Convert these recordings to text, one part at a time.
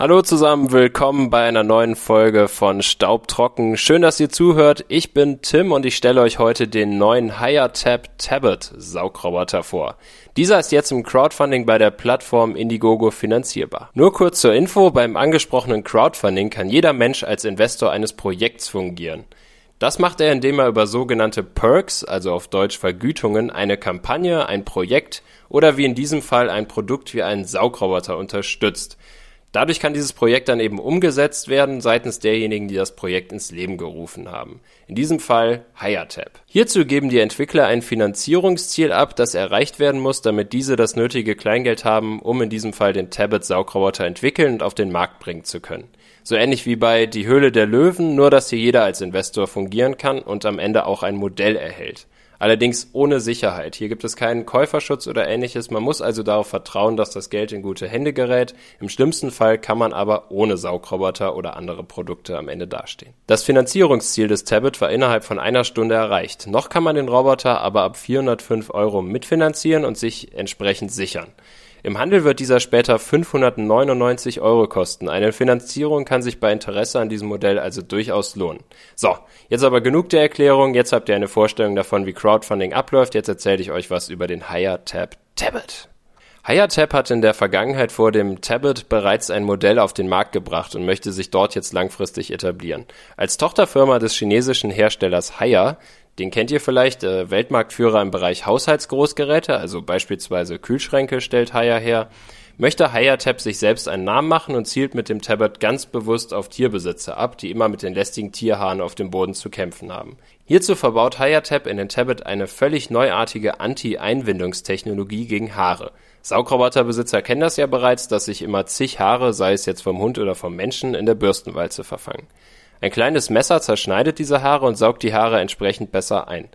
Hallo zusammen, willkommen bei einer neuen Folge von Staubtrocken. Schön, dass ihr zuhört. Ich bin Tim und ich stelle euch heute den neuen HireTab Tablet Saugroboter vor. Dieser ist jetzt im Crowdfunding bei der Plattform Indiegogo finanzierbar. Nur kurz zur Info, beim angesprochenen Crowdfunding kann jeder Mensch als Investor eines Projekts fungieren. Das macht er, indem er über sogenannte Perks, also auf Deutsch Vergütungen, eine Kampagne, ein Projekt oder wie in diesem Fall ein Produkt wie einen Saugroboter unterstützt. Dadurch kann dieses Projekt dann eben umgesetzt werden seitens derjenigen, die das Projekt ins Leben gerufen haben. In diesem Fall HireTap. Hierzu geben die Entwickler ein Finanzierungsziel ab, das erreicht werden muss, damit diese das nötige Kleingeld haben, um in diesem Fall den Tablet Saugroboter entwickeln und auf den Markt bringen zu können. So ähnlich wie bei Die Höhle der Löwen, nur dass hier jeder als Investor fungieren kann und am Ende auch ein Modell erhält allerdings ohne Sicherheit. Hier gibt es keinen Käuferschutz oder ähnliches. Man muss also darauf vertrauen, dass das Geld in gute Hände gerät. Im schlimmsten Fall kann man aber ohne Saugroboter oder andere Produkte am Ende dastehen. Das Finanzierungsziel des Tablet war innerhalb von einer Stunde erreicht. Noch kann man den Roboter aber ab 405 Euro mitfinanzieren und sich entsprechend sichern. Im Handel wird dieser später 599 Euro kosten. Eine Finanzierung kann sich bei Interesse an diesem Modell also durchaus lohnen. So, jetzt aber genug der Erklärung. Jetzt habt ihr eine Vorstellung davon, wie Crowdfunding abläuft. Jetzt erzähle ich euch was über den Higher Tab Tablet. HireTab hat in der Vergangenheit vor dem Tablet bereits ein Modell auf den Markt gebracht und möchte sich dort jetzt langfristig etablieren. Als Tochterfirma des chinesischen Herstellers Haier den kennt ihr vielleicht, äh, Weltmarktführer im Bereich Haushaltsgroßgeräte, also beispielsweise Kühlschränke stellt Haier her. Möchte HireTab sich selbst einen Namen machen und zielt mit dem Tablet ganz bewusst auf Tierbesitzer ab, die immer mit den lästigen Tierhaaren auf dem Boden zu kämpfen haben. Hierzu verbaut HireTab in den Tablet eine völlig neuartige Anti-Einwindungstechnologie gegen Haare. Saugroboterbesitzer kennen das ja bereits, dass sich immer zig Haare, sei es jetzt vom Hund oder vom Menschen, in der Bürstenwalze verfangen. Ein kleines Messer zerschneidet diese Haare und saugt die Haare entsprechend besser ein.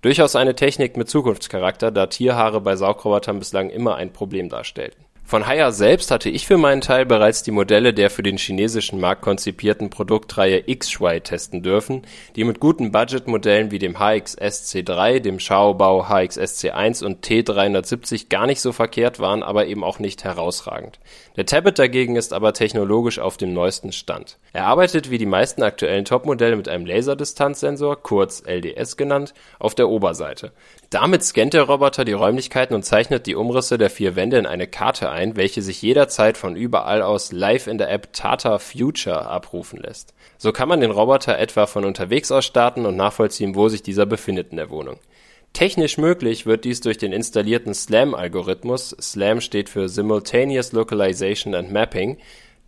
Durchaus eine Technik mit Zukunftscharakter, da Tierhaare bei Saugrobotern bislang immer ein Problem darstellten von Haier selbst hatte ich für meinen Teil bereits die Modelle der für den chinesischen Markt konzipierten Produktreihe X-Shui testen dürfen, die mit guten Budgetmodellen wie dem HXS C3, dem Xiaobao HXS C1 und T370 gar nicht so verkehrt waren, aber eben auch nicht herausragend. Der Tablet dagegen ist aber technologisch auf dem neuesten Stand. Er arbeitet wie die meisten aktuellen Topmodelle mit einem Laserdistanzsensor, kurz LDS genannt, auf der Oberseite. Damit scannt der Roboter die Räumlichkeiten und zeichnet die Umrisse der vier Wände in eine Karte ein, welche sich jederzeit von überall aus live in der App Tata Future abrufen lässt. So kann man den Roboter etwa von unterwegs aus starten und nachvollziehen, wo sich dieser befindet in der Wohnung. Technisch möglich wird dies durch den installierten SLAM-Algorithmus (SLAM steht für Simultaneous Localization and Mapping).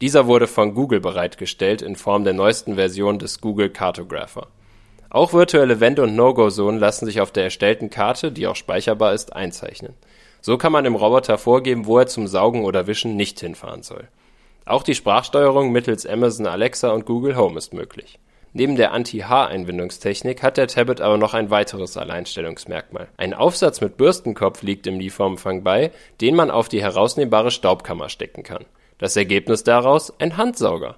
Dieser wurde von Google bereitgestellt in Form der neuesten Version des Google Cartographer auch virtuelle Wände und No-Go-Zonen lassen sich auf der erstellten Karte, die auch speicherbar ist, einzeichnen. So kann man dem Roboter vorgeben, wo er zum Saugen oder Wischen nicht hinfahren soll. Auch die Sprachsteuerung mittels Amazon Alexa und Google Home ist möglich. Neben der Anti-Haar-Einbindungstechnik hat der Tablet aber noch ein weiteres Alleinstellungsmerkmal. Ein Aufsatz mit Bürstenkopf liegt im Lieferumfang bei, den man auf die herausnehmbare Staubkammer stecken kann. Das Ergebnis daraus ein Handsauger.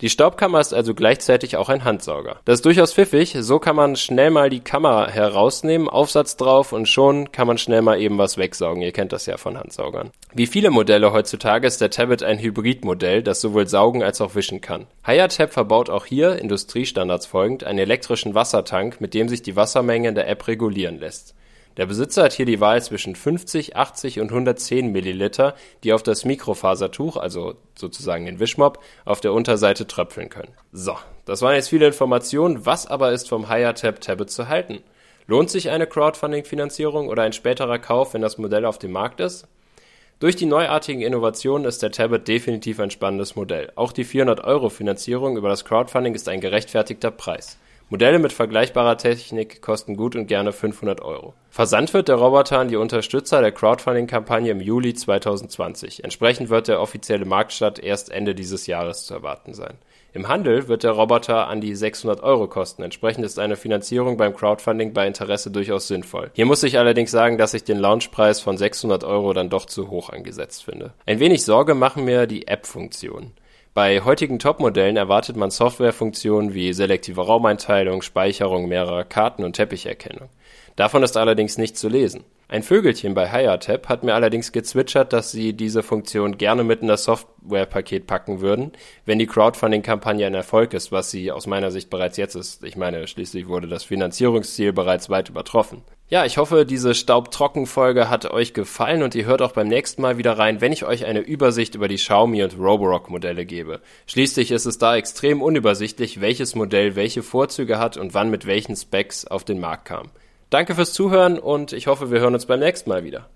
Die Staubkammer ist also gleichzeitig auch ein Handsauger. Das ist durchaus pfiffig, so kann man schnell mal die Kammer herausnehmen, Aufsatz drauf und schon kann man schnell mal eben was wegsaugen. Ihr kennt das ja von Handsaugern. Wie viele Modelle heutzutage ist der Tablet ein Hybridmodell, das sowohl saugen als auch wischen kann. HireTab verbaut auch hier, Industriestandards folgend, einen elektrischen Wassertank, mit dem sich die Wassermenge in der App regulieren lässt. Der Besitzer hat hier die Wahl zwischen 50, 80 und 110 Milliliter, die auf das Mikrofasertuch, also sozusagen den Wischmopp, auf der Unterseite tröpfeln können. So, das waren jetzt viele Informationen. Was aber ist vom HireTab Tablet zu halten? Lohnt sich eine Crowdfunding-Finanzierung oder ein späterer Kauf, wenn das Modell auf dem Markt ist? Durch die neuartigen Innovationen ist der Tablet definitiv ein spannendes Modell. Auch die 400 Euro Finanzierung über das Crowdfunding ist ein gerechtfertigter Preis. Modelle mit vergleichbarer Technik kosten gut und gerne 500 Euro. Versandt wird der Roboter an die Unterstützer der Crowdfunding-Kampagne im Juli 2020. Entsprechend wird der offizielle Marktstart erst Ende dieses Jahres zu erwarten sein. Im Handel wird der Roboter an die 600 Euro kosten. Entsprechend ist eine Finanzierung beim Crowdfunding bei Interesse durchaus sinnvoll. Hier muss ich allerdings sagen, dass ich den Launchpreis von 600 Euro dann doch zu hoch angesetzt finde. Ein wenig Sorge machen mir die App-Funktionen. Bei heutigen Topmodellen erwartet man Softwarefunktionen wie selektive Raumeinteilung, Speicherung mehrerer Karten und Teppicherkennung. Davon ist allerdings nichts zu lesen. Ein Vögelchen bei HireTap hat mir allerdings gezwitschert, dass sie diese Funktion gerne mit in das Softwarepaket packen würden, wenn die Crowdfunding-Kampagne ein Erfolg ist, was sie aus meiner Sicht bereits jetzt ist. Ich meine, schließlich wurde das Finanzierungsziel bereits weit übertroffen. Ja, ich hoffe, diese Staubtrocken-Folge hat euch gefallen und ihr hört auch beim nächsten Mal wieder rein, wenn ich euch eine Übersicht über die Xiaomi und Roborock Modelle gebe. Schließlich ist es da extrem unübersichtlich, welches Modell welche Vorzüge hat und wann mit welchen Specs auf den Markt kam. Danke fürs Zuhören und ich hoffe, wir hören uns beim nächsten Mal wieder.